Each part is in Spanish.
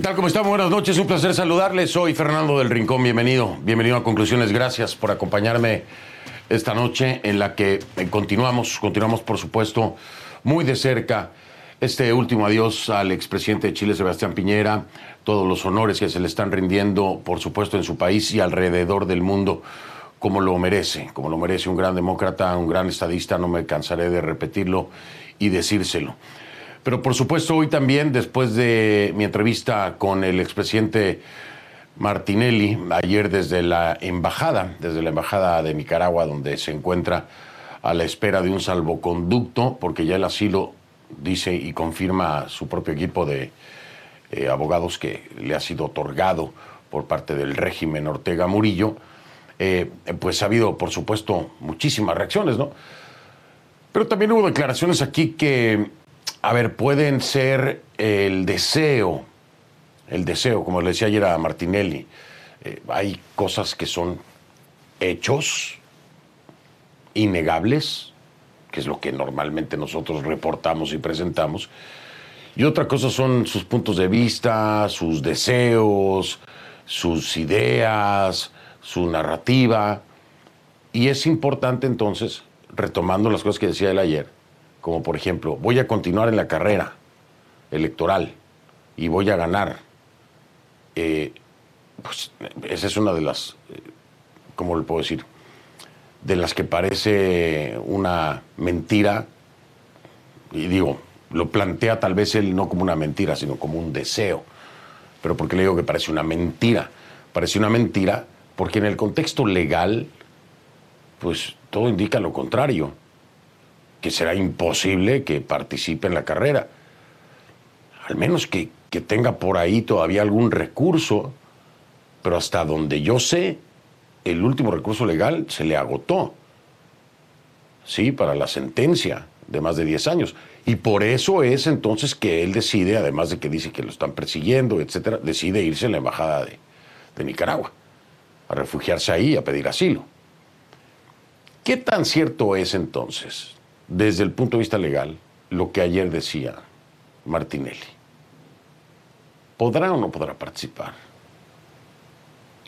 tal? ¿Cómo están? Buenas noches, un placer saludarles. Soy Fernando del Rincón, bienvenido. Bienvenido a Conclusiones, gracias por acompañarme esta noche en la que eh, continuamos, continuamos por supuesto muy de cerca este último adiós al expresidente de Chile, Sebastián Piñera, todos los honores que se le están rindiendo, por supuesto, en su país y alrededor del mundo, como lo merece, como lo merece un gran demócrata, un gran estadista, no me cansaré de repetirlo y decírselo. Pero por supuesto hoy también, después de mi entrevista con el expresidente Martinelli, ayer desde la embajada, desde la embajada de Nicaragua, donde se encuentra a la espera de un salvoconducto, porque ya el asilo dice y confirma su propio equipo de eh, abogados que le ha sido otorgado por parte del régimen Ortega Murillo, eh, pues ha habido, por supuesto, muchísimas reacciones, ¿no? Pero también hubo declaraciones aquí que a ver, pueden ser el deseo, el deseo, como le decía ayer a Martinelli, eh, hay cosas que son hechos innegables, que es lo que normalmente nosotros reportamos y presentamos, y otra cosa son sus puntos de vista, sus deseos, sus ideas, su narrativa, y es importante entonces, retomando las cosas que decía él ayer, como por ejemplo, voy a continuar en la carrera electoral y voy a ganar, eh, pues esa es una de las, eh, ¿cómo le puedo decir? De las que parece una mentira, y digo, lo plantea tal vez él no como una mentira, sino como un deseo. Pero ¿por qué le digo que parece una mentira? Parece una mentira porque en el contexto legal, pues todo indica lo contrario que será imposible que participe en la carrera. Al menos que, tenga por ahí todavía algún recurso, pero hasta donde yo sé, el último recurso legal se le agotó. Sí, para la sentencia de más de 10 años. Y por eso es entonces que él decide, además de que dice que lo están persiguiendo, etcétera, decide irse a la embajada de, de Nicaragua, a refugiarse ahí, a pedir asilo. ¿Qué tan cierto es entonces desde el punto de vista legal lo que ayer decía Martinelli. ¿Podrá o no podrá participar?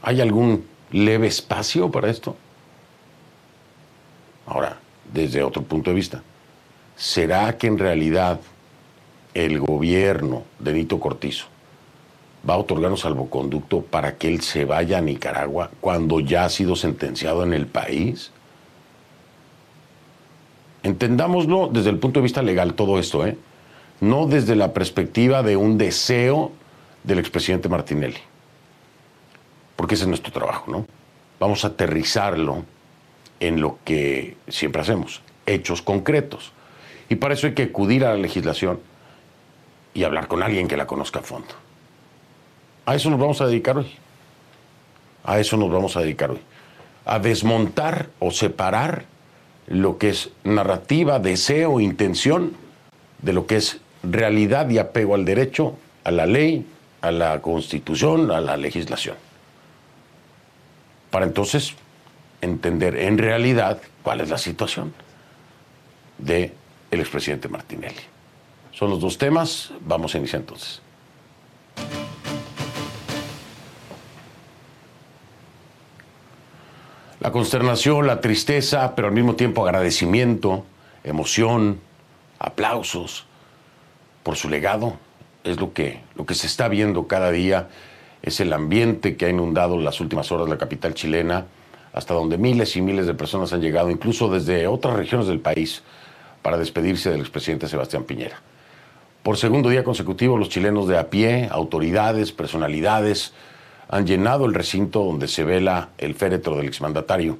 ¿Hay algún leve espacio para esto? Ahora, desde otro punto de vista, ¿será que en realidad el gobierno de Nito Cortizo va a otorgar un salvoconducto para que él se vaya a Nicaragua cuando ya ha sido sentenciado en el país? Entendámoslo desde el punto de vista legal todo esto, ¿eh? no desde la perspectiva de un deseo del expresidente Martinelli, porque ese es nuestro trabajo, ¿no? Vamos a aterrizarlo en lo que siempre hacemos, hechos concretos. Y para eso hay que acudir a la legislación y hablar con alguien que la conozca a fondo. A eso nos vamos a dedicar hoy. A eso nos vamos a dedicar hoy. A desmontar o separar lo que es narrativa, deseo, intención, de lo que es realidad y apego al derecho, a la ley, a la constitución, a la legislación. Para entonces entender en realidad cuál es la situación de el expresidente Martinelli. Son los dos temas, vamos a iniciar entonces. La consternación, la tristeza, pero al mismo tiempo agradecimiento, emoción, aplausos por su legado, es lo que, lo que se está viendo cada día, es el ambiente que ha inundado las últimas horas la capital chilena, hasta donde miles y miles de personas han llegado, incluso desde otras regiones del país, para despedirse del expresidente Sebastián Piñera. Por segundo día consecutivo, los chilenos de a pie, autoridades, personalidades, han llenado el recinto donde se vela el féretro del exmandatario.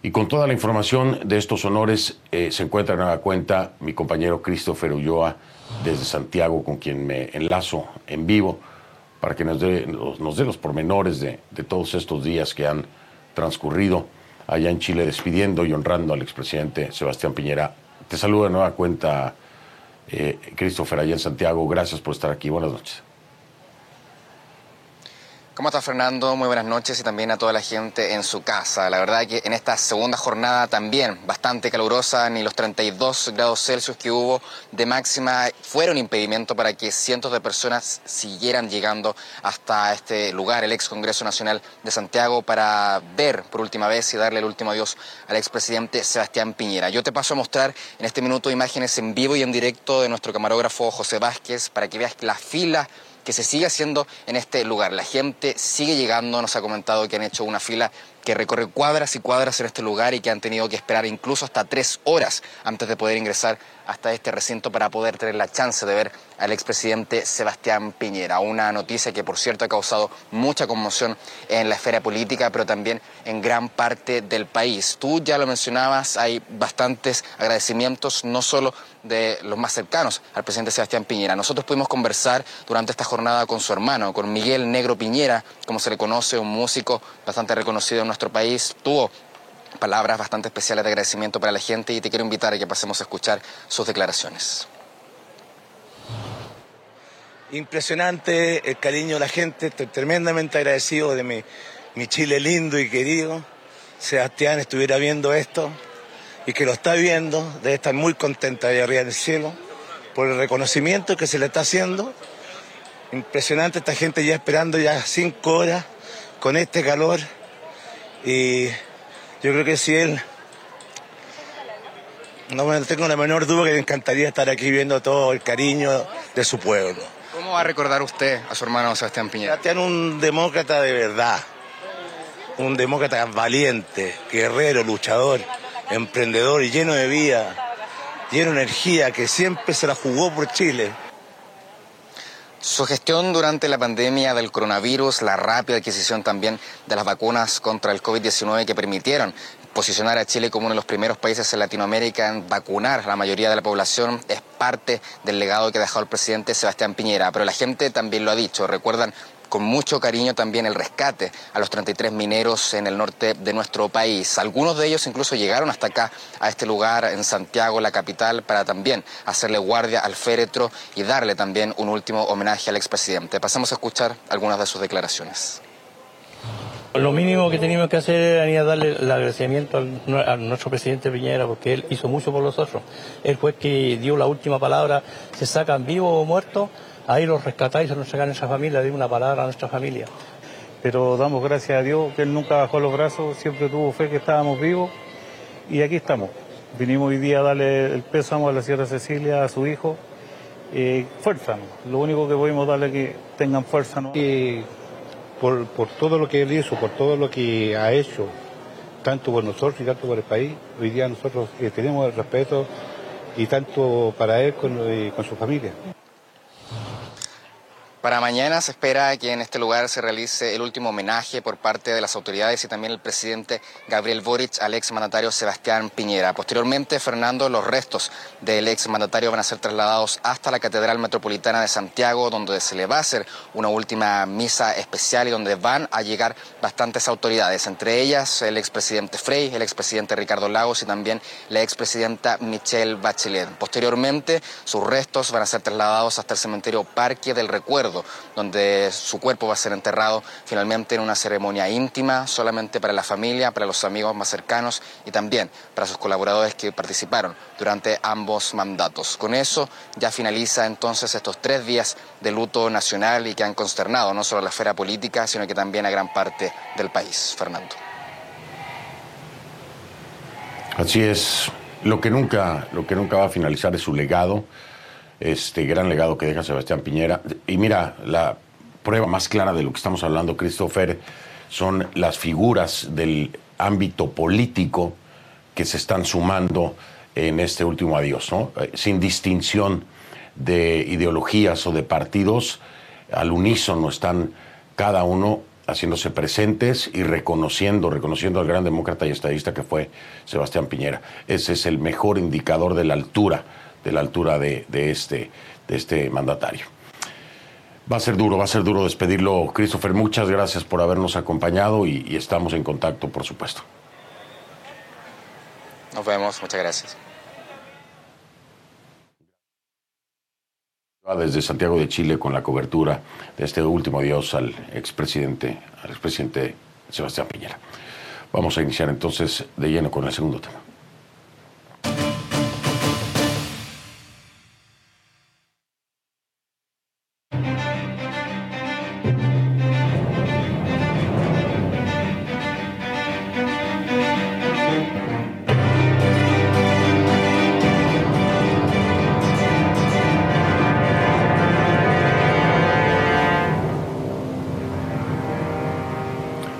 Y con toda la información de estos honores eh, se encuentra en nueva cuenta mi compañero Christopher Ulloa desde Santiago, con quien me enlazo en vivo para que nos dé, nos, dé los pormenores de, todos estos días que han transcurrido allá en Chile despidiendo y honrando al expresidente Sebastián Piñera. Te saludo de nueva cuenta, eh, Christopher, allá en Santiago. Gracias por estar aquí. Buenas noches. ¿Cómo está Fernando? Muy buenas noches y también a toda la gente en su casa. La verdad que en esta segunda jornada también bastante calurosa, ni los 32 grados Celsius que hubo de máxima fueron impedimento para que cientos de personas siguieran llegando hasta este lugar, el ex Congreso Nacional de Santiago, para ver por última vez y darle el último adiós al expresidente Sebastián Piñera. Yo te paso a mostrar en este minuto imágenes en vivo y en directo de nuestro camarógrafo José Vázquez para que veas la fila que se sigue haciendo en este lugar. La gente sigue llegando, nos ha comentado que han hecho una fila que recorre cuadras y cuadras en este lugar y que han tenido que esperar incluso hasta tres horas antes de poder ingresar hasta este recinto para poder tener la chance de ver al expresidente Sebastián Piñera. Una noticia que, por cierto, ha causado mucha conmoción en la esfera política, pero también en gran parte del país. Tú ya lo mencionabas, hay bastantes agradecimientos, no solo de los más cercanos al presidente Sebastián Piñera. Nosotros pudimos conversar durante esta jornada con su hermano, con Miguel Negro Piñera, como se le conoce, un músico bastante reconocido en nuestro país. Tuvo palabras bastante especiales de agradecimiento para la gente y te quiero invitar a que pasemos a escuchar sus declaraciones. Impresionante el cariño de la gente, estoy tremendamente agradecido de mi, mi Chile lindo y querido. Sebastián estuviera viendo esto, y que lo está viendo, debe estar muy contenta de arriba en el cielo por el reconocimiento que se le está haciendo. Impresionante esta gente ya esperando ya cinco horas con este calor y yo creo que si él no me tengo la menor duda que me encantaría estar aquí viendo todo el cariño de su pueblo. ¿Cómo va a recordar usted a su hermano Sebastián Piñera? Sebastián un demócrata de verdad, un demócrata valiente, guerrero, luchador emprendedor y lleno de vida, lleno de energía, que siempre se la jugó por Chile. Su gestión durante la pandemia del coronavirus, la rápida adquisición también de las vacunas contra el COVID-19 que permitieron posicionar a Chile como uno de los primeros países en Latinoamérica en vacunar a la mayoría de la población es parte del legado que ha dejado el presidente Sebastián Piñera. Pero la gente también lo ha dicho, recuerdan con mucho cariño también el rescate a los 33 mineros en el norte de nuestro país. Algunos de ellos incluso llegaron hasta acá, a este lugar en Santiago, la capital, para también hacerle guardia al féretro y darle también un último homenaje al expresidente. Pasamos a escuchar algunas de sus declaraciones. Lo mínimo que teníamos que hacer era darle el agradecimiento a nuestro presidente Piñera, porque él hizo mucho por nosotros. Él fue el que dio la última palabra, se sacan vivos o muertos, ahí los rescatáis, se nos sacan esa familia, dio una palabra a nuestra familia. Pero damos gracias a Dios que Él nunca bajó los brazos, siempre tuvo fe que estábamos vivos y aquí estamos. Vinimos hoy día a darle el pésamo a la Sierra Cecilia, a su hijo. Eh, fuerza, lo único que podemos darle es que tengan fuerza. ¿no? Y por, por todo lo que él hizo, por todo lo que ha hecho, tanto por nosotros y tanto por el país, hoy día nosotros eh, tenemos el respeto y tanto para él con, eh, con su familia. Para mañana se espera que en este lugar se realice el último homenaje por parte de las autoridades y también el presidente Gabriel Boric al ex mandatario Sebastián Piñera. Posteriormente, Fernando, los restos del ex mandatario van a ser trasladados hasta la Catedral Metropolitana de Santiago, donde se le va a hacer una última misa especial y donde van a llegar bastantes autoridades, entre ellas el expresidente Frey, el expresidente Ricardo Lagos y también la expresidenta Michelle Bachelet. Posteriormente, sus restos van a ser trasladados hasta el cementerio Parque del Recuerdo donde su cuerpo va a ser enterrado finalmente en una ceremonia íntima, solamente para la familia, para los amigos más cercanos y también para sus colaboradores que participaron durante ambos mandatos. Con eso ya finaliza entonces estos tres días de luto nacional y que han consternado no solo a la esfera política, sino que también a gran parte del país. Fernando. Así es. Lo que nunca, lo que nunca va a finalizar es su legado este gran legado que deja Sebastián Piñera. Y mira, la prueba más clara de lo que estamos hablando, Christopher, son las figuras del ámbito político que se están sumando en este último adiós, ¿no? Eh, sin distinción de ideologías o de partidos, al unísono están cada uno haciéndose presentes y reconociendo, reconociendo al gran demócrata y estadista que fue Sebastián Piñera. Ese es el mejor indicador de la altura de la altura de, este, de este mandatario. Va a ser duro, va a ser duro despedirlo, Christopher. Muchas gracias por habernos acompañado y, y estamos en contacto, por supuesto. Nos vemos, muchas gracias. Desde Santiago de Chile con la cobertura de este último adiós al expresidente, al expresidente Sebastián Piñera. Vamos a iniciar entonces de lleno con el segundo tema.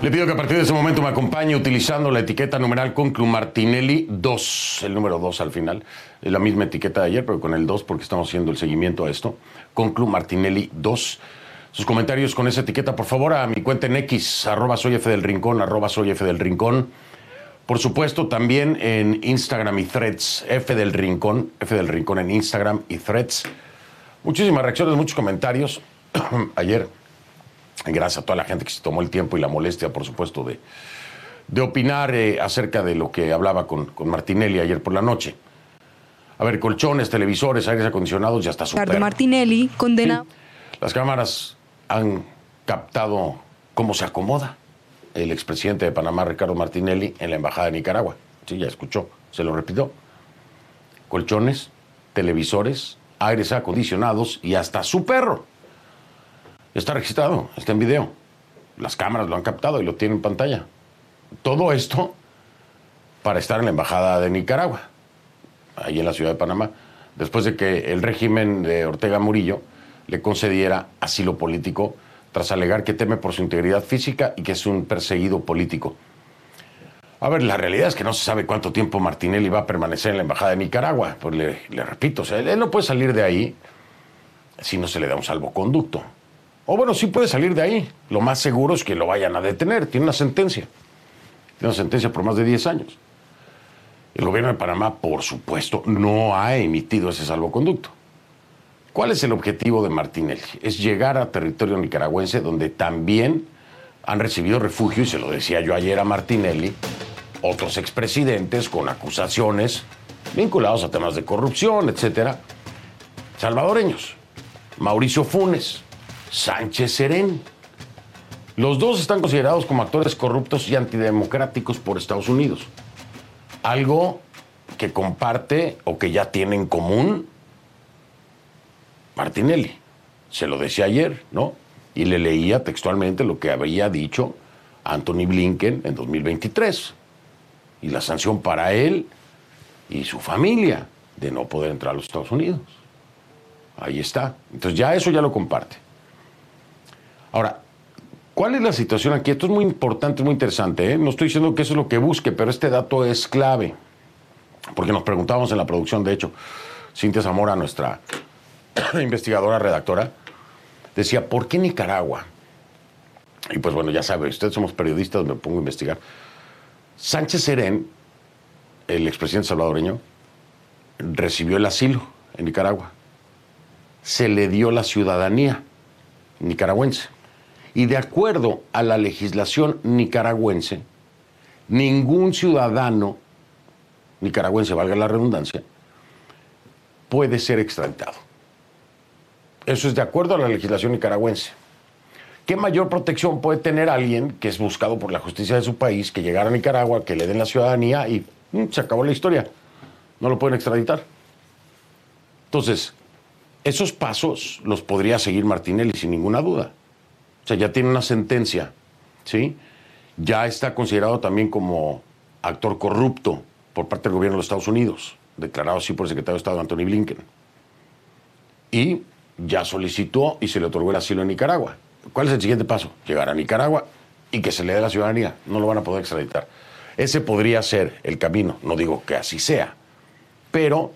Le pido que a partir de ese momento me acompañe utilizando la etiqueta numeral Conclu Martinelli 2, el número 2 al final. Es la misma etiqueta de ayer, pero con el 2 porque estamos haciendo el seguimiento a esto. Conclu Martinelli 2. Sus comentarios con esa etiqueta, por favor, a mi cuenta en X, arroba soy F del Rincón, arroba soy F del Rincón. Por supuesto, también en Instagram y Threads, F del Rincón, F del Rincón en Instagram y Threads. Muchísimas reacciones, muchos comentarios. ayer Gracias a toda la gente que se tomó el tiempo y la molestia, por supuesto, de, de opinar eh, acerca de lo que hablaba con, con, Martinelli ayer por la noche. A ver, colchones, televisores, aires acondicionados, ya está su Ricardo Martinelli condena. Las cámaras han captado cómo se acomoda el expresidente de Panamá, Ricardo Martinelli, en la Embajada de Nicaragua. Sí, ya escuchó, se lo repitió. Colchones, televisores, aires acondicionados y hasta su perro. Está registrado, está en video. Las cámaras lo han captado y lo tienen en pantalla. Todo esto para estar en la Embajada de Nicaragua, ahí en la ciudad de Panamá, después de que el régimen de Ortega Murillo le concediera asilo político tras alegar que teme por su integridad física y que es un perseguido político. A ver, la realidad es que no se sabe cuánto tiempo Martinelli va a permanecer en la Embajada de Nicaragua. Pues le, repito, él no puede salir de ahí si no se le da un salvoconducto. O bueno, sí puede salir de ahí. Lo más seguro es que lo vayan a detener. Tiene una sentencia. Tiene una sentencia por más de 10 años. El gobierno de Panamá, por supuesto, no ha emitido ese salvoconducto. ¿Cuál es el objetivo de Martinelli? Es llegar a territorio nicaragüense donde también han recibido refugio, y se lo decía yo ayer a Martinelli, otros expresidentes con acusaciones vinculados a temas de corrupción, etcétera, salvadoreños. Mauricio Funes, Sánchez Serén. Los dos están considerados como actores corruptos y antidemocráticos por Estados Unidos. Algo que comparte o que ya tiene en común Martinelli. Se lo decía ayer, ¿no? Y le leía textualmente lo que había dicho Anthony Blinken en 2023. Y la sanción para él y su familia de no poder entrar a los Estados Unidos. Ahí está. Entonces ya eso ya lo comparte. Ahora, ¿cuál es la situación aquí? Esto es muy importante, muy interesante. ¿eh? No estoy diciendo que eso es lo que busque, pero este dato es clave. Porque nos preguntábamos en la producción, de hecho, Cintia Zamora, nuestra investigadora, redactora, decía, ¿por qué Nicaragua? Y pues bueno, ya sabe, ustedes somos periodistas, me pongo a investigar. Sánchez Serén, el expresidente salvadoreño, recibió el asilo en Nicaragua. Se le dio la ciudadanía nicaragüense. Y de acuerdo a la legislación nicaragüense, ningún ciudadano nicaragüense, valga la redundancia, puede ser extraditado. Eso es de acuerdo a la legislación nicaragüense. ¿Qué mayor protección puede tener alguien que es buscado por la justicia de su país, que llegara a Nicaragua, que le den la ciudadanía y mm, se acabó la historia? No lo pueden extraditar. Entonces, esos pasos los podría seguir Martinelli sin ninguna duda. O sea, ya tiene una sentencia, ¿sí? Ya está considerado también como actor corrupto por parte del gobierno de Estados Unidos, declarado así por el secretario de Estado Anthony Blinken. Y ya solicitó y se le otorgó el asilo en Nicaragua. ¿Cuál es el siguiente paso? Llegar a Nicaragua y que se le dé la ciudadanía. No lo van a poder extraditar. Ese podría ser el camino. No digo que así sea, pero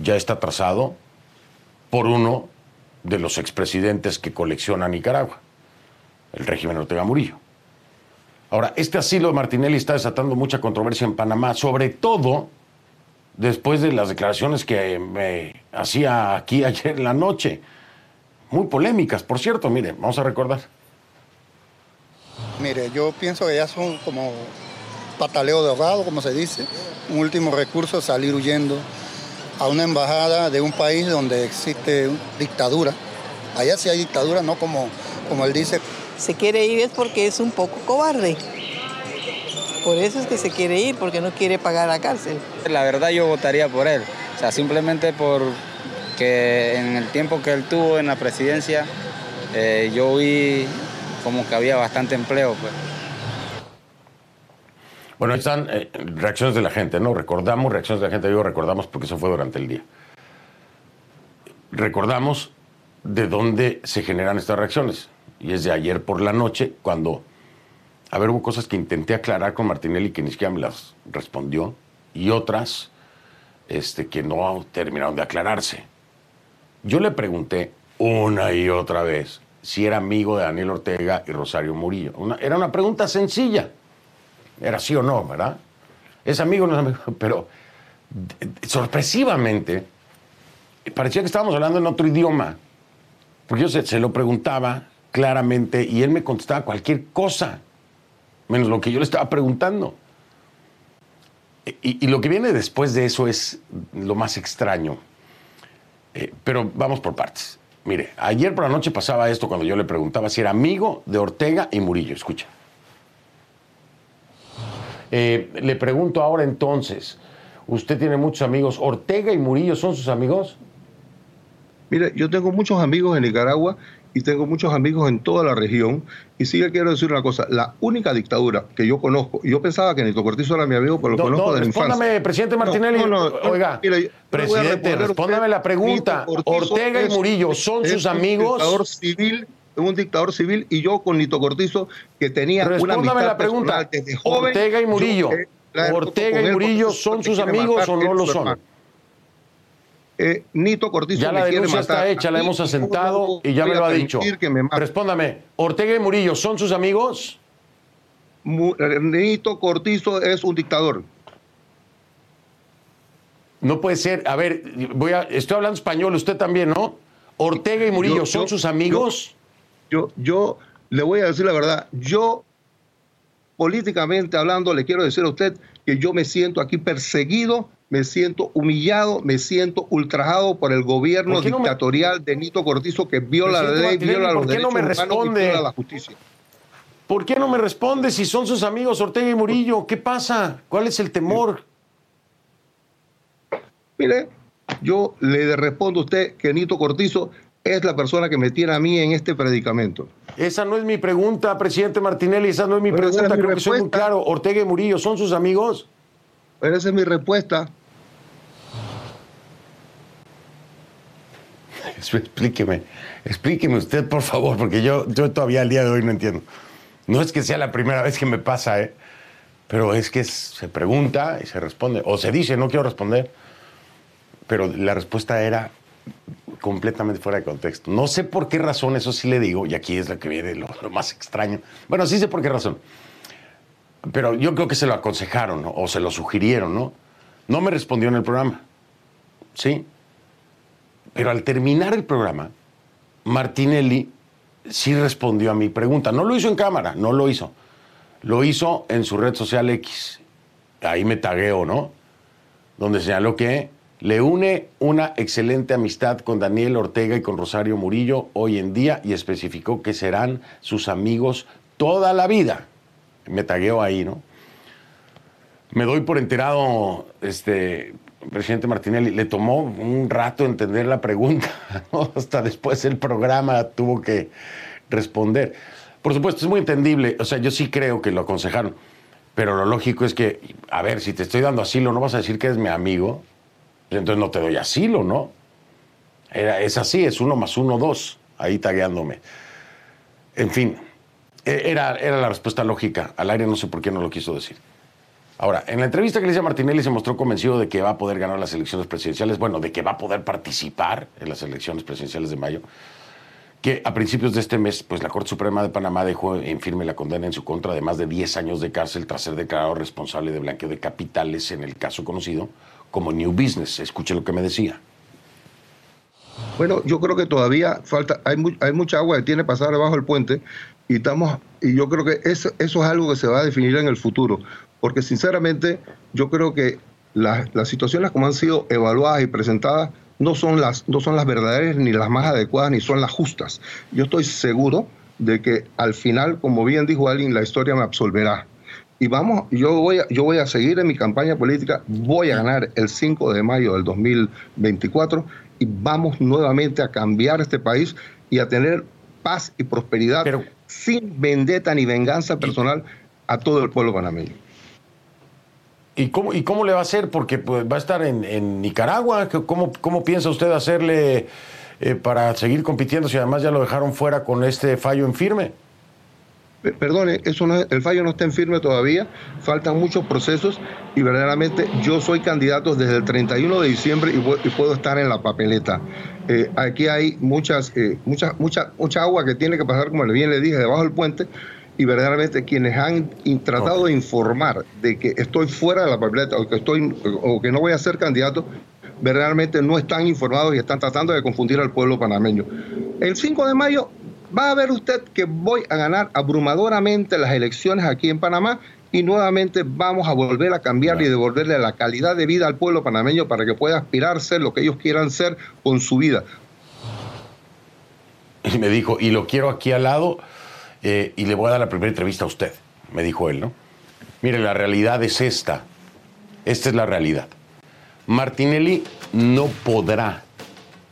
ya está trazado por uno de los expresidentes que colecciona Nicaragua el régimen Ortega Murillo. Ahora, este asilo de Martinelli está desatando mucha controversia en Panamá, sobre todo después de las declaraciones que me hacía aquí ayer en la noche. Muy polémicas, por cierto, mire, vamos a recordar. Mire, yo pienso que ya son como pataleo de ahogado, como se dice, un último recurso, salir huyendo. a una embajada de un país donde existe dictadura. Allá sí hay dictadura, no como, como él dice. Se quiere ir es porque es un poco cobarde. Por eso es que se quiere ir, porque no quiere pagar la cárcel. La verdad yo votaría por él. O sea, simplemente por que en el tiempo que él tuvo en la presidencia, eh, yo vi como que había bastante empleo. Pues. Bueno, están eh, reacciones de la gente, ¿no? Recordamos reacciones de la gente, digo recordamos porque eso fue durante el día. Recordamos de dónde se generan estas reacciones. Y es de ayer por la noche, cuando, a ver, hubo cosas que intenté aclarar con Martinelli que ni siquiera me las respondió, y otras este, que no terminaron de aclararse. Yo le pregunté una y otra vez si era amigo de Daniel Ortega y Rosario Murillo. era una pregunta sencilla. Era sí o no, ¿verdad? Es amigo o no es amigo. Pero sorpresivamente, parecía que estábamos hablando en otro idioma. Porque yo se, lo preguntaba claramente y él me contestaba cualquier cosa, menos lo que yo le estaba preguntando. Y, lo que viene después de eso es lo más extraño. Eh, pero vamos por partes. Mire, ayer por la noche pasaba esto cuando yo le preguntaba si era amigo de Ortega y Murillo. Escucha. Eh, le pregunto ahora entonces, usted tiene muchos amigos, ¿Ortega y Murillo son sus amigos? Mire, yo tengo muchos amigos en Nicaragua y tengo muchos amigos en toda la región. Y sí que quiero decir una cosa, la única dictadura que yo conozco, yo pensaba que Nito Cortizo era mi amigo, pero lo conozco de la infancia. presidente Martinelli. Oiga, presidente, respóndame la pregunta. Ortega y Murillo, ¿son sus amigos? Un dictador civil, un dictador civil, y yo con Nito Cortizo, que tenía una amistad la pregunta. Desde joven, Ortega y Murillo. Ortega y Murillo, ¿son sus amigos o no lo son? Eh, Nito Cortizo ya la denuncia está hecha, la hemos asentado y ya me lo ha dicho. Respóndame, Ortega y Murillo, ¿son sus amigos? Eh, Nito Cortizo es un dictador. No puede ser. A ver, voy a, estoy hablando español, usted también, ¿no? Ortega y Murillo, ¿son sus amigos? Yo, yo, le voy a decir la verdad. Yo, políticamente hablando, le quiero decir a usted que yo me siento aquí perseguido me siento humillado, me siento ultrajado por el gobierno dictatorial de Nito Cortizo que viola la ley, viola los derechos humanos y viola la justicia. ¿Por qué no me responde si son sus amigos Ortega y Murillo? ¿Qué pasa? ¿Cuál es el temor? Mire, yo le respondo a usted que Nito Cortizo es la persona que me tiene a mí en este predicamento. Esa no es mi pregunta, presidente Martinelli, esa no es mi pregunta, creo que soy muy claro. Ortega y Murillo, ¿son sus amigos? Pero esa es mi respuesta. Explíqueme, explíqueme usted, por favor, porque yo, yo todavía al día de hoy no entiendo. No es que sea la primera vez que me pasa, ¿eh? pero es que se pregunta y se responde, o se dice, no quiero responder, pero la respuesta era completamente fuera de contexto. No sé por qué razón, eso sí le digo, y aquí es lo que viene lo, más extraño. Bueno, sí sé por qué razón, pero yo creo que se lo aconsejaron o se lo sugirieron, ¿no? No me respondió en el programa, ¿sí? Pero al terminar el programa, Martinelli sí respondió a mi pregunta. No lo hizo en cámara, no lo hizo. Lo hizo en su red social X. Ahí me tagueo, ¿no? Donde señaló que le une una excelente amistad con Daniel Ortega y con Rosario Murillo hoy en día y especificó que serán sus amigos toda la vida. Me tagueo ahí, ¿no? Me doy por enterado, este, presidente Martinelli, le tomó un rato entender la pregunta, hasta después el programa tuvo que responder. Por supuesto, es muy entendible, o sea, yo sí creo que lo aconsejaron, pero lo lógico es que, a ver, si te estoy dando asilo, no vas a decir que eres mi amigo, pues entonces no te doy asilo, ¿no? Era, es así, es uno más uno, dos, ahí tagueándome. En fin, e, era, era la respuesta lógica, al aire no sé por qué no lo quiso decir. Ahora, en la entrevista que le a Martinelli se mostró convencido de que va a poder ganar las elecciones presidenciales, bueno, de que va a poder participar en las elecciones presidenciales de mayo, que a principios de este mes, pues la Corte Suprema de Panamá dejó en firme la condena en su contra de más de 10 años de cárcel tras ser declarado responsable de blanqueo de capitales en el caso conocido como New Business. Escuche lo que me decía. Bueno, yo creo que todavía falta, hay, hay mucha agua que tiene que pasar debajo del puente y estamos, y yo creo que eso, eso es algo que se va a definir en el futuro porque sinceramente yo creo que las, las situaciones como han sido evaluadas y presentadas no son, las, no son las verdaderas ni las más adecuadas ni son las justas. Yo estoy seguro de que al final, como bien dijo alguien, la historia me absolverá. Y vamos, yo voy, a, yo voy a seguir en mi campaña política, voy a ganar el 5 de mayo del 2024 y vamos nuevamente a cambiar este país y a tener paz y prosperidad sin vendetta ni venganza personal a todo el pueblo panameño. ¿Y cómo, ¿Y cómo le va a hacer? Porque pues, va a estar en, Nicaragua. ¿Cómo, ¿Cómo, piensa usted hacerle eh, para seguir compitiendo si además ya lo dejaron fuera con este fallo en firme? Perdone, eso no el fallo no está en firme todavía, faltan muchos procesos y verdaderamente yo soy candidato desde el 31 de diciembre y, puedo estar en la papeleta. Eh, aquí hay muchas, eh, mucha, mucha, mucha agua que tiene que pasar, como bien le dije, debajo del puente y verdaderamente quienes han tratado de informar de que estoy fuera de la papeleta o que, estoy, o que no voy a ser candidato, verdaderamente no están informados y están tratando de confundir al pueblo panameño. El 5 de mayo va a ver usted que voy a ganar abrumadoramente las elecciones aquí en Panamá y nuevamente vamos a volver a cambiar y devolverle la calidad de vida al pueblo panameño para que pueda aspirar a ser lo que ellos quieran ser con su vida. Y me dijo, y lo quiero aquí al lado eh, y le voy a dar la primera entrevista a usted, me dijo él, ¿no? Mire, la realidad es esta. Esta es la realidad. Martinelli no podrá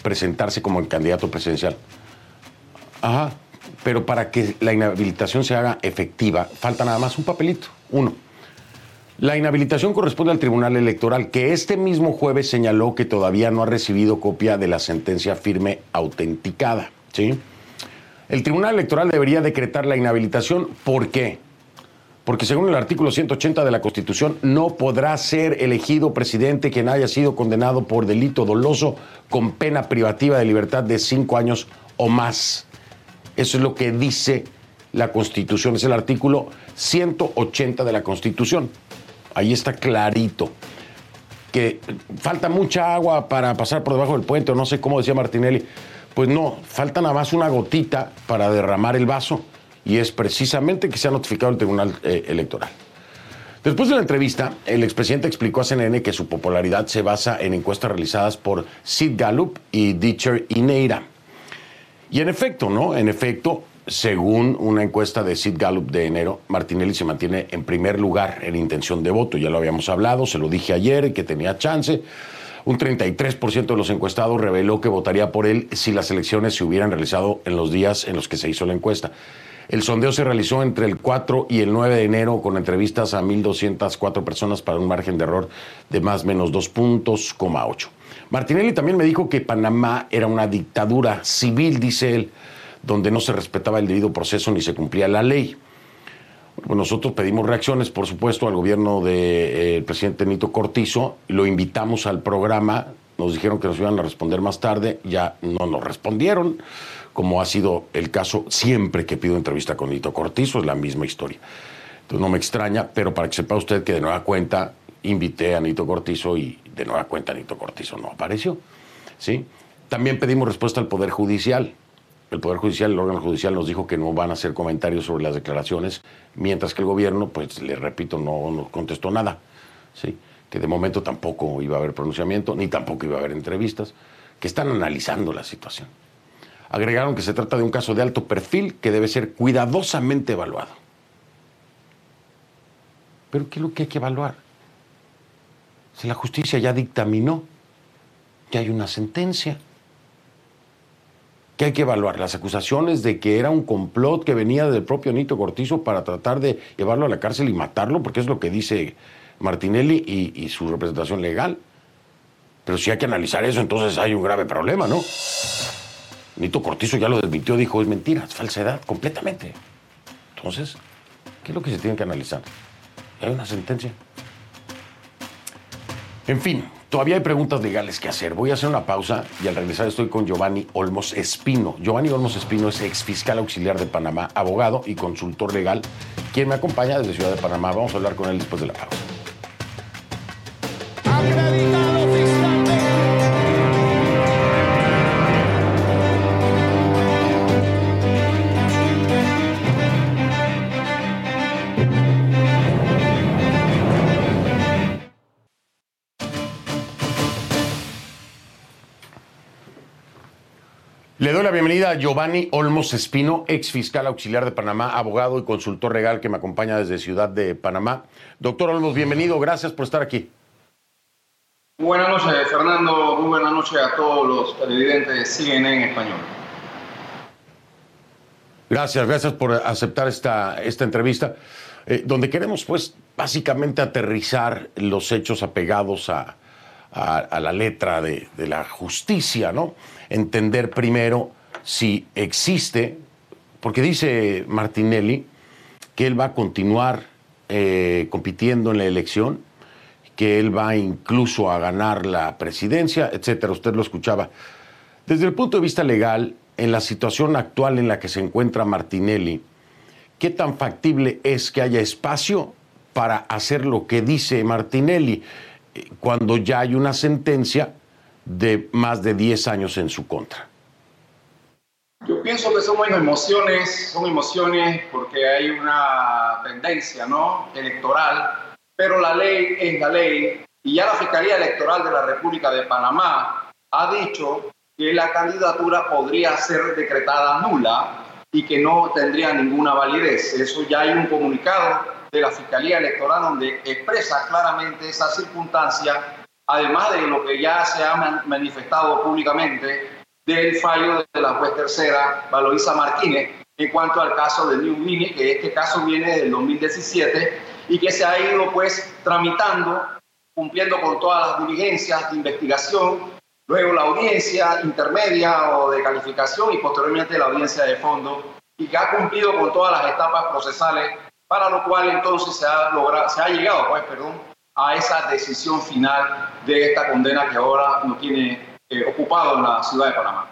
presentarse como el candidato presidencial. Ajá. Pero para que la inhabilitación se haga efectiva, falta nada más un papelito. Uno. La inhabilitación corresponde al Tribunal Electoral, que este mismo jueves señaló que todavía no ha recibido copia de la sentencia firme autenticada. ¿sí? El Tribunal Electoral debería decretar la inhabilitación. ¿Por qué? Porque según el artículo 180 de la Constitución, no podrá ser elegido presidente quien haya sido condenado por delito doloso con pena privativa de libertad de cinco años o más. Eso es lo que dice la Constitución, es el artículo 180 de la Constitución. Ahí está clarito. Que falta mucha agua para pasar por debajo del puente, o no sé cómo decía Martinelli. Pues no, falta nada más una gotita para derramar el vaso y es precisamente que se ha notificado el Tribunal eh, Electoral. Después de la entrevista, el expresidente explicó a CNN que su popularidad se basa en encuestas realizadas por Sid Gallup y Ditcher Ineira. Y en efecto, ¿no? En efecto, según una encuesta de Sid Gallup de enero, Martinelli se mantiene en primer lugar en intención de voto. Ya lo habíamos hablado, se lo dije ayer que tenía chance. Un 33% de los encuestados reveló que votaría por él si las elecciones se hubieran realizado en los días en los que se hizo la encuesta. El sondeo se realizó entre el 4 y el 9 de enero con entrevistas a 1.204 personas para un margen de error de más o menos 2 puntos, 8. Martinelli también me dijo que Panamá era una dictadura civil, dice él, donde no se respetaba el debido proceso ni se cumplía la ley. Pues nosotros pedimos reacciones, por supuesto, al gobierno del eh, presidente Nito Cortizo, lo invitamos al programa, nos dijeron que nos iban a responder más tarde, ya no nos respondieron, como ha sido el caso siempre que pido entrevista con Nito Cortizo, es la misma historia. Entonces no me extraña, pero para que sepa usted que de nueva cuenta invité a Nito Cortizo y de nueva cuenta Nito Cortizo no apareció. ¿sí? También pedimos respuesta al Poder Judicial el Poder Judicial, el órgano judicial nos dijo que no van a hacer comentarios sobre las declaraciones, mientras que el gobierno, pues le repito, no nos contestó nada. ¿sí? Que de momento tampoco iba a haber pronunciamiento, ni tampoco iba a haber entrevistas, que están analizando la situación. Agregaron que se trata de un caso de alto perfil que debe ser cuidadosamente evaluado. Pero ¿qué es lo que hay que evaluar? Si la justicia ya dictaminó, ya hay una sentencia que hay que evaluar las acusaciones de que era un complot que venía del propio Nito Cortizo para tratar de llevarlo a la cárcel y matarlo, porque es lo que dice Martinelli y, su representación legal. Pero si hay que analizar eso, entonces hay un grave problema, ¿no? Nito Cortizo ya lo desmintió, dijo, es mentira, es falsedad, completamente. Entonces, ¿qué es lo que se tiene que analizar? Hay una sentencia. En fin, Todavía hay preguntas legales que hacer. Voy a hacer una pausa y al regresar estoy con Giovanni Olmos Espino. Giovanni Olmos Espino es ex fiscal auxiliar de Panamá, abogado y consultor legal, quien me acompaña desde Ciudad de Panamá. Vamos a hablar con él después de la pausa. La bienvenida a Giovanni Olmos Espino, ex fiscal auxiliar de Panamá, abogado y consultor legal que me acompaña desde Ciudad de Panamá. Doctor Olmos, bienvenido, gracias por estar aquí. Buenas noches, Fernando. Muy buenas noches a todos los televidentes de CNN en español. Gracias, gracias por aceptar esta, esta entrevista, eh, donde queremos, pues, básicamente aterrizar los hechos apegados a, a, la letra de, de, la justicia, ¿no? Entender primero si existe, porque dice Martinelli que él va a continuar eh, compitiendo en la elección, que él va incluso a ganar la presidencia, etcétera. Usted lo escuchaba. Desde el punto de vista legal, en la situación actual en la que se encuentra Martinelli, ¿qué tan factible es que haya espacio para hacer lo que dice Martinelli? cuando ya hay una sentencia de más de 10 años en su contra? Yo pienso que son emociones, son emociones porque hay una tendencia ¿no? electoral, pero la ley es la ley y ya la Fiscalía Electoral de la República de Panamá ha dicho que la candidatura podría ser decretada nula y que no tendría ninguna validez. Eso ya hay un comunicado de la Fiscalía Electoral donde expresa claramente esa circunstancia, además de lo que ya se ha manifestado públicamente del fallo de la juez tercera Valoisa Martínez en cuanto al caso de New Guinea, que este caso viene del 2017 y que se ha ido pues tramitando, cumpliendo con todas las diligencias de investigación, luego la audiencia intermedia o de calificación y posteriormente la audiencia de fondo y que ha cumplido con todas las etapas procesales para lo cual entonces se ha, logrado, se ha llegado pues, perdón, a esa decisión final de esta condena que ahora nos tiene eh, ocupado en la ciudad de Panamá.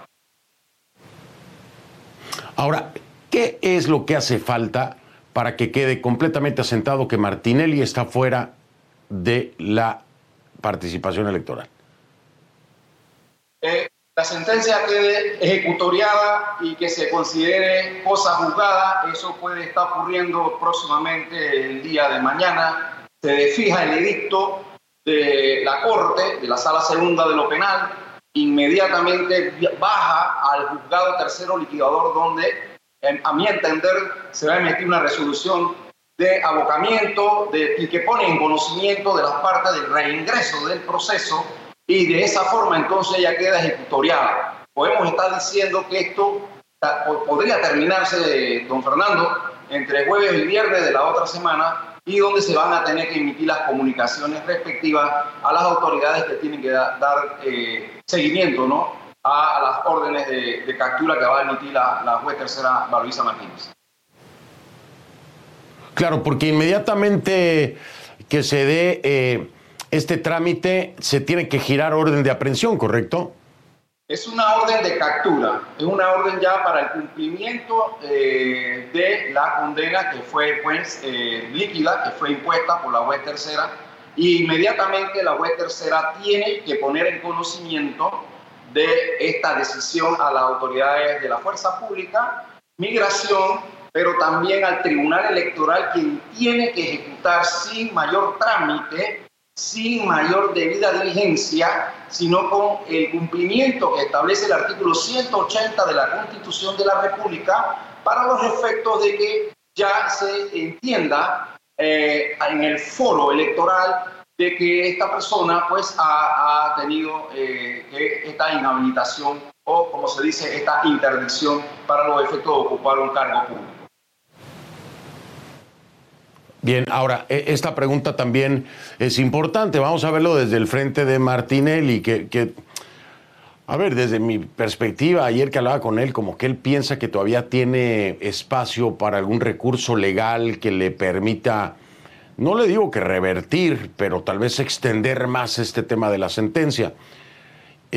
Ahora, ¿qué es lo que hace falta para que quede completamente asentado que Martinelli está fuera de la participación electoral? Eh, la sentencia quede ejecutoriada y que se considere cosa juzgada. Eso puede estar ocurriendo próximamente el día de mañana. Se fija el edicto de la Corte, de la Sala Segunda de lo Penal, inmediatamente baja al juzgado tercero liquidador donde, a mi entender, se va a emitir una resolución de abocamiento de, y que pone en conocimiento de las partes del reingreso del proceso y de esa forma entonces ya queda ejecutoriada. Podemos estar diciendo que esto podría terminarse, don Fernando, entre jueves y viernes de la otra semana y donde se van a tener que emitir las comunicaciones respectivas a las autoridades que tienen que dar eh, seguimiento ¿no? a, las órdenes de, captura que va a emitir la, juez tercera Valoisa Martínez. Claro, porque inmediatamente que se dé... Eh este trámite se tiene que girar orden de aprehensión, ¿correcto? Es una orden de captura, es una orden ya para el cumplimiento eh, de la condena que fue pues, eh, líquida, que fue impuesta por la juez tercera, y inmediatamente la juez tercera tiene que poner en conocimiento de esta decisión a las autoridades de la fuerza pública, migración, pero también al tribunal electoral, quien tiene que ejecutar sin mayor trámite sin mayor debida diligencia, sino con el cumplimiento que establece el artículo 180 de la Constitución de la República para los efectos de que ya se entienda eh, en el foro electoral de que esta persona pues ha, tenido eh, esta inhabilitación o como se dice esta interdicción para los efectos de ocupar un cargo público. Bien, ahora, e, esta pregunta también es importante. Vamos a verlo desde el frente de Martinelli, que, que, a ver, desde mi perspectiva, ayer que hablaba con él, como que él piensa que todavía tiene espacio para algún recurso legal que le permita, no le digo que revertir, pero tal vez extender más este tema de la sentencia.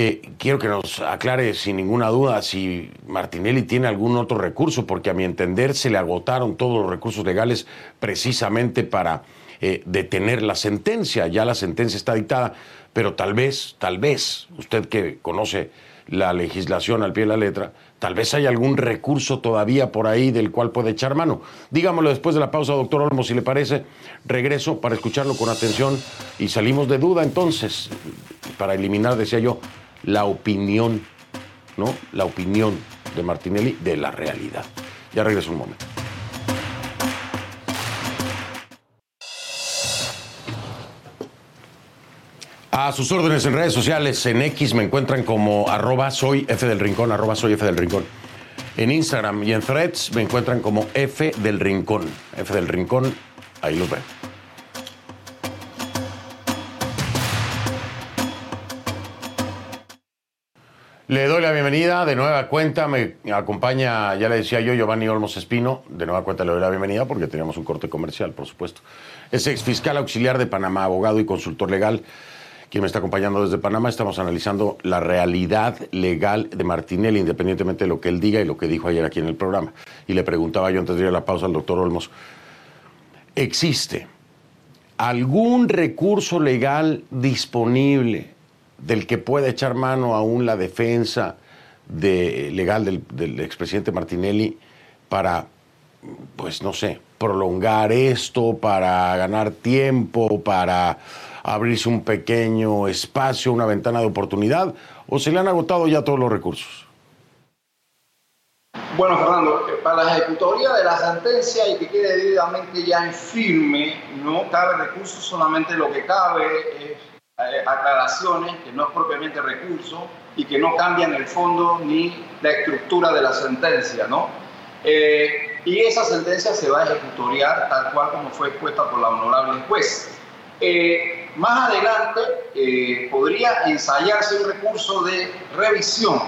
Eh, quiero que nos aclare sin ninguna duda si Martinelli tiene algún otro recurso, porque a mi entender se le agotaron todos los recursos legales precisamente para eh, detener la sentencia. Ya la sentencia está dictada, pero tal vez, tal vez, usted que conoce la legislación al pie de la letra, tal vez hay algún recurso todavía por ahí del cual puede echar mano. Dígamelo después de la pausa, doctor Olmo, si le parece. Regreso para escucharlo con atención y salimos de duda entonces, para eliminar, decía yo, la opinión ¿no? La opinión de Martinelli de la realidad. Ya regreso un momento. A sus órdenes en redes sociales, en X me encuentran como arroba soy F del Rincón, arroba soy F del Rincón. En Instagram y en Threads me encuentran como F del Rincón. F del Rincón, ahí los ven. Le doy la bienvenida de nueva cuenta. Me acompaña, ya le decía yo, Giovanni Olmos Espino. De nueva cuenta le doy la bienvenida porque teníamos un corte comercial, por supuesto. Es ex fiscal auxiliar de Panamá, abogado y consultor legal quien me está acompañando desde Panamá. Estamos analizando la realidad legal de Martinelli, independientemente de lo que él diga y lo que dijo ayer aquí en el programa. Y le preguntaba yo antes de ir a la pausa al doctor Olmos, ¿existe algún recurso legal disponible del que pueda echar mano aún la defensa de, legal del, expresidente Martinelli para, pues no sé, prolongar esto, para ganar tiempo, para abrirse un pequeño espacio, una ventana de oportunidad, o se le han agotado ya todos los recursos? Bueno, Fernando, para la ejecutoría de la sentencia y que quede debidamente ya en firme, no cabe recurso, solamente lo que cabe es aclaraciones, que no es propiamente recurso y que no cambian el fondo ni la estructura de la sentencia, ¿no? Eh, y esa sentencia se va a ejecutoriar tal cual como fue expuesta por la honorable juez. Eh, más adelante eh, podría ensayarse un recurso de revisión,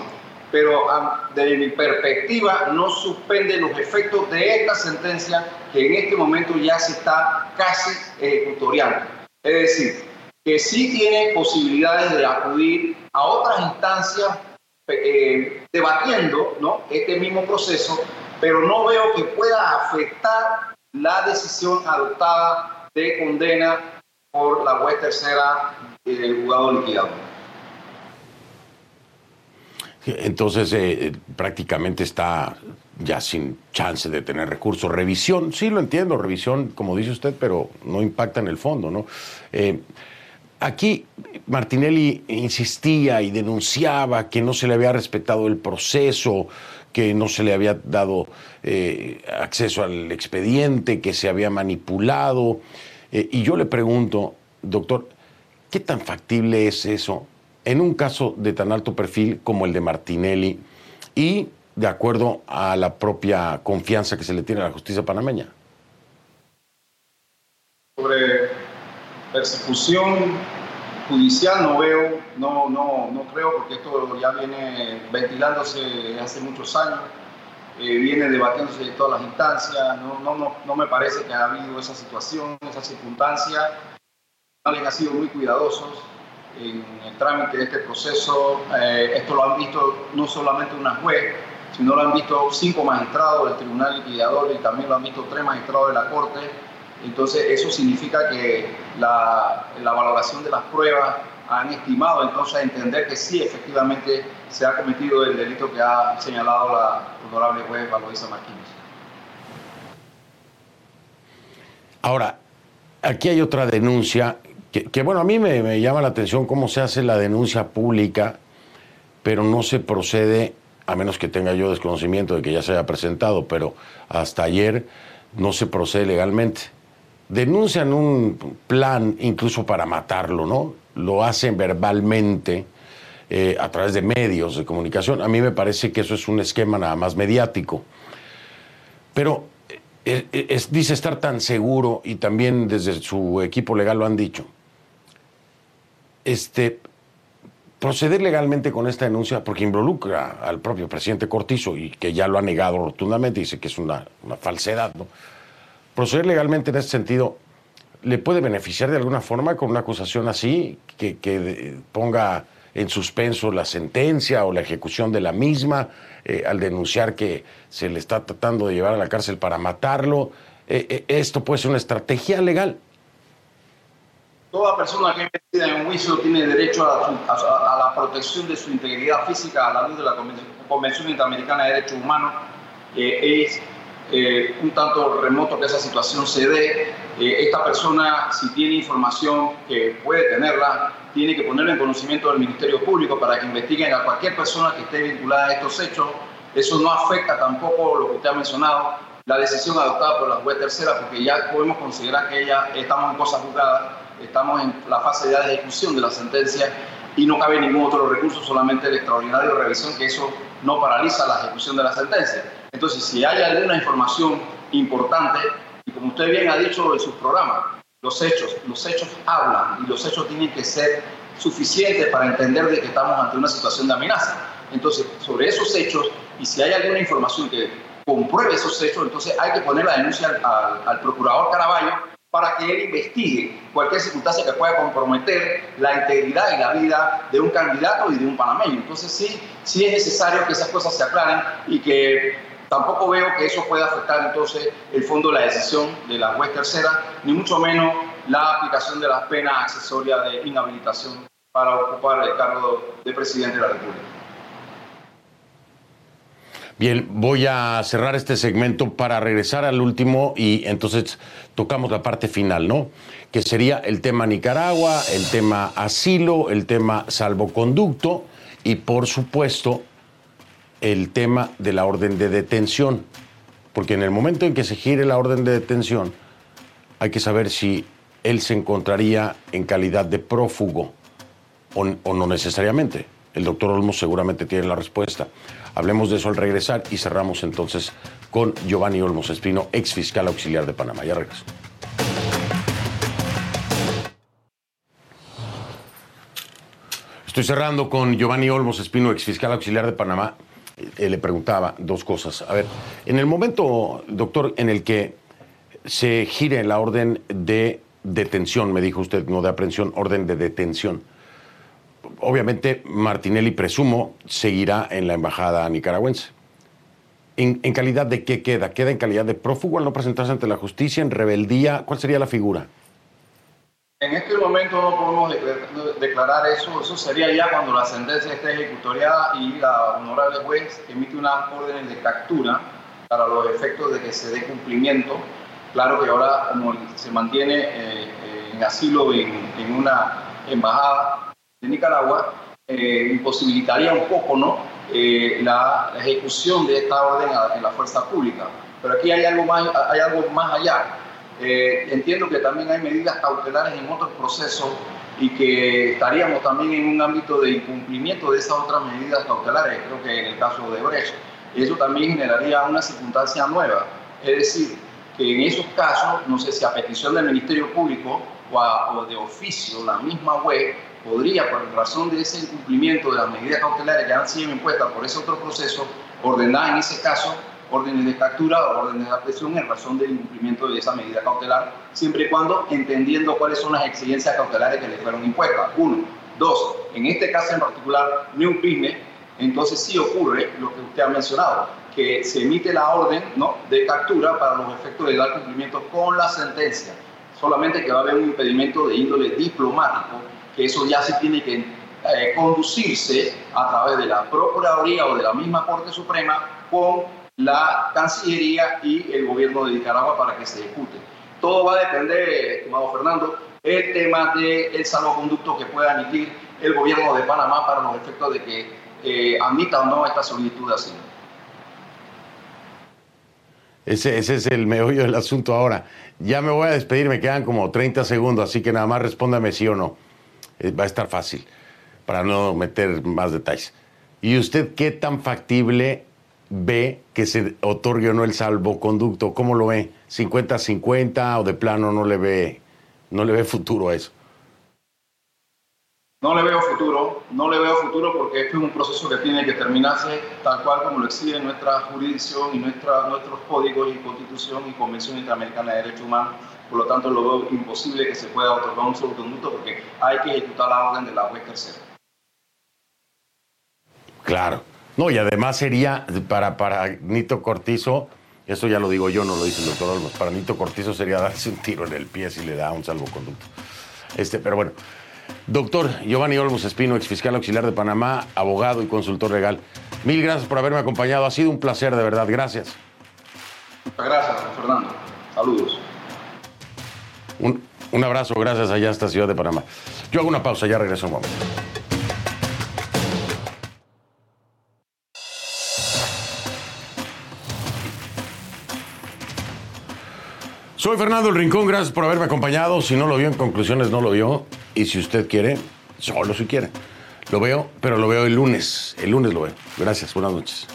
pero desde mi perspectiva no suspende los efectos de esta sentencia que en este momento ya se está casi ejecutoriando. Es decir, que sí tiene posibilidades de acudir a otras instancias eh, debatiendo ¿no? este mismo proceso, pero no veo que pueda afectar la decisión adoptada de condena por la juez tercera del juzgado liquidado. Entonces, eh, prácticamente está ya sin chance de tener recursos. Revisión, sí lo entiendo, revisión, como dice usted, pero no impacta en el fondo, ¿no? Eh, aquí Martinelli insistía y denunciaba que no se le había respetado el proceso, que no se le había dado eh, acceso al expediente, que se había manipulado. Eh, y yo le pregunto, doctor, ¿qué tan factible es eso en un caso de tan alto perfil como el de Martinelli y de acuerdo a la propia confianza que se le tiene a la justicia panameña? Sobre persecución judicial no veo, no, no, no creo, porque esto ya viene ventilándose hace muchos años. Eh, viene debatiéndose en todas las instancias, no, no, no, no, me parece que haya habido esa situación, esa circunstancia. Alguien ha sido muy cuidadosos en el trámite de este proceso. Eh, esto lo han visto no solamente una juez, sino lo han visto cinco magistrados del Tribunal Liquidador y también lo han visto tres magistrados de la Corte. Entonces, eso significa que la, la valoración de las pruebas han estimado entonces entender que sí, efectivamente, se ha cometido el delito que ha señalado la honorable juez Valoisa Martínez. Ahora, aquí hay otra denuncia que, bueno, a mí me, me, llama la atención cómo se hace la denuncia pública, pero no se procede, a menos que tenga yo desconocimiento de que ya se haya presentado, pero hasta ayer no se procede legalmente. Denuncian un plan incluso para matarlo, ¿no? Lo hacen verbalmente eh, a través de medios de comunicación. A mí me parece que eso es un esquema nada más mediático. Pero eh, eh, dice estar tan seguro y también desde su equipo legal lo han dicho. Este, proceder legalmente con esta denuncia, porque involucra al propio presidente Cortizo y que ya lo ha negado rotundamente, dice que es una, una falsedad, ¿no? Proceder legalmente en ese sentido, ¿le puede beneficiar de alguna forma con una acusación así, que, ponga en suspenso la sentencia o la ejecución de la misma, eh, al denunciar que se le está tratando de llevar a la cárcel para matarlo. Eh, eh, ¿Esto puede ser una estrategia legal? Toda persona que investiga en un juicio tiene derecho a, la protección de su integridad física a la luz de la Convención, Convención Interamericana de Derechos Humanos. es eh, un tanto remoto que esa situación se dé. Eh, esta persona, si tiene información que puede tenerla, tiene que ponerla en conocimiento del Ministerio Público para que investiguen a cualquier persona que esté vinculada a estos hechos. Eso no afecta tampoco lo que usted ha mencionado, la decisión adoptada por la juez tercera, porque ya podemos considerar que ella estamos en cosas juzgadas, estamos en la fase de ejecución de la sentencia y no cabe ningún otro recurso, solamente el extraordinario revisión, que eso no paraliza la ejecución de la sentencia. Entonces, si hay alguna información importante, y como usted bien ha dicho en sus programas, los hechos, los hechos hablan y los hechos tienen que ser suficientes para entender de que estamos ante una situación de amenaza. Entonces, sobre esos hechos, y si hay alguna información que compruebe esos hechos, entonces hay que poner la denuncia al, al procurador Caraballo para que él investigue cualquier circunstancia que pueda comprometer la integridad y la vida de un candidato y de un panameño. Entonces sí, sí es necesario que esas cosas se aclaren y que tampoco veo que eso pueda afectar entonces el fondo de la decisión de la juez tercera, ni mucho menos la aplicación de las penas accesorias de inhabilitación para ocupar el cargo de presidente de la República. Bien, voy a cerrar este segmento para regresar al último y entonces tocamos la parte final, ¿no? Que sería el tema Nicaragua, el tema asilo, el tema salvoconducto y por supuesto el tema de la orden de detención. Porque en el momento en que se gire la orden de detención, hay que saber si él se encontraría en calidad de prófugo o, no necesariamente. El doctor Olmos seguramente tiene la respuesta. Hablemos de eso al regresar y cerramos entonces con Giovanni Olmos Espino, ex fiscal auxiliar de Panamá. Ya regreso. Estoy cerrando con Giovanni Olmos Espino, ex fiscal auxiliar de Panamá. Eh, le preguntaba dos cosas. A ver, en el momento, doctor, en el que se gire la orden de detención, me dijo usted, no de aprehensión, orden de detención obviamente Martinelli, presumo, seguirá en la embajada nicaragüense. ¿En, calidad de qué queda? ¿Queda en calidad de prófugo al no presentarse ante la justicia, en rebeldía? ¿Cuál sería la figura? En este momento no podemos declarar eso. Eso sería ya cuando la sentencia esté ejecutoriada y la honorable juez emite una orden de captura para los efectos de que se dé cumplimiento. Claro que ahora, como se mantiene eh, en asilo en, en una embajada, de Nicaragua eh, imposibilitaría un poco ¿no? Eh, la, ejecución de esta orden en la fuerza pública. Pero aquí hay algo más, hay algo más allá. Eh, entiendo que también hay medidas cautelares en otros procesos y que estaríamos también en un ámbito de incumplimiento de esas otras medidas cautelares, creo que en el caso de Brecht. Eso también generaría una circunstancia nueva. Es decir, que en esos casos, no sé si a petición del Ministerio Público o, o de oficio, la misma web podría, por razón de ese incumplimiento de las medidas cautelares que han sido impuestas por ese otro proceso, ordenar en ese caso órdenes de captura o órdenes de aprehensión en razón del incumplimiento de esa medida cautelar, siempre y cuando entendiendo cuáles son las exigencias cautelares que le fueron impuestas. Uno. Dos, en este caso en particular, New Business, entonces sí ocurre lo que usted ha mencionado, que se emite la orden ¿no? de captura para los efectos de dar cumplimiento con la sentencia, solamente que va a haber un impedimento de índole diplomático que eso ya se tiene que eh, conducirse a través de la Procuraduría o de la misma Corte Suprema con la Cancillería y el gobierno de Nicaragua para que se ejecute. Todo va a depender, estimado Fernando, el tema del salvoconducto que pueda emitir el gobierno de Panamá para los efectos de que eh, admita o no esta solicitud de asilo. Ese, ese, es el meollo del asunto ahora. Ya me voy a despedir, me quedan como 30 segundos, así que nada más respóndame sí o no. Eh, va a estar fácil, para no meter más detalles. ¿Y usted qué tan factible ve que se otorgue o no el salvoconducto? ¿Cómo lo ve? ¿50-50 o de plano no le ve, no le ve futuro a eso? No le veo futuro, no le veo futuro porque este es un proceso que tiene que terminarse tal cual como lo exige nuestra jurisdicción y nuestra, nuestros códigos y constitución y convención interamericana de derechos humanos por lo tanto, lo veo imposible que se pueda otorgar un solo conducto porque hay que ejecutar la orden de la juez tercera. Claro. No, y además sería para, para Nito Cortizo, eso ya lo digo yo, no lo dice el doctor Olmos, para Nito Cortizo sería darse un tiro en el pie si le da un salvoconducto. Este, pero bueno, doctor Giovanni Olmos Espino, ex fiscal auxiliar de Panamá, abogado y consultor legal. Mil gracias por haberme acompañado, ha sido un placer, de verdad, gracias. Muchas gracias, Fernando. Saludos. Un, un abrazo, gracias allá hasta Ciudad de Panamá. Yo hago una pausa, ya regreso un momento. Soy Fernando El Rincón, gracias por haberme acompañado. Si no lo vio, en conclusiones no lo vio. Y si usted quiere, solo si quiere. Lo veo, pero lo veo el lunes. El lunes lo veo. Gracias, buenas noches.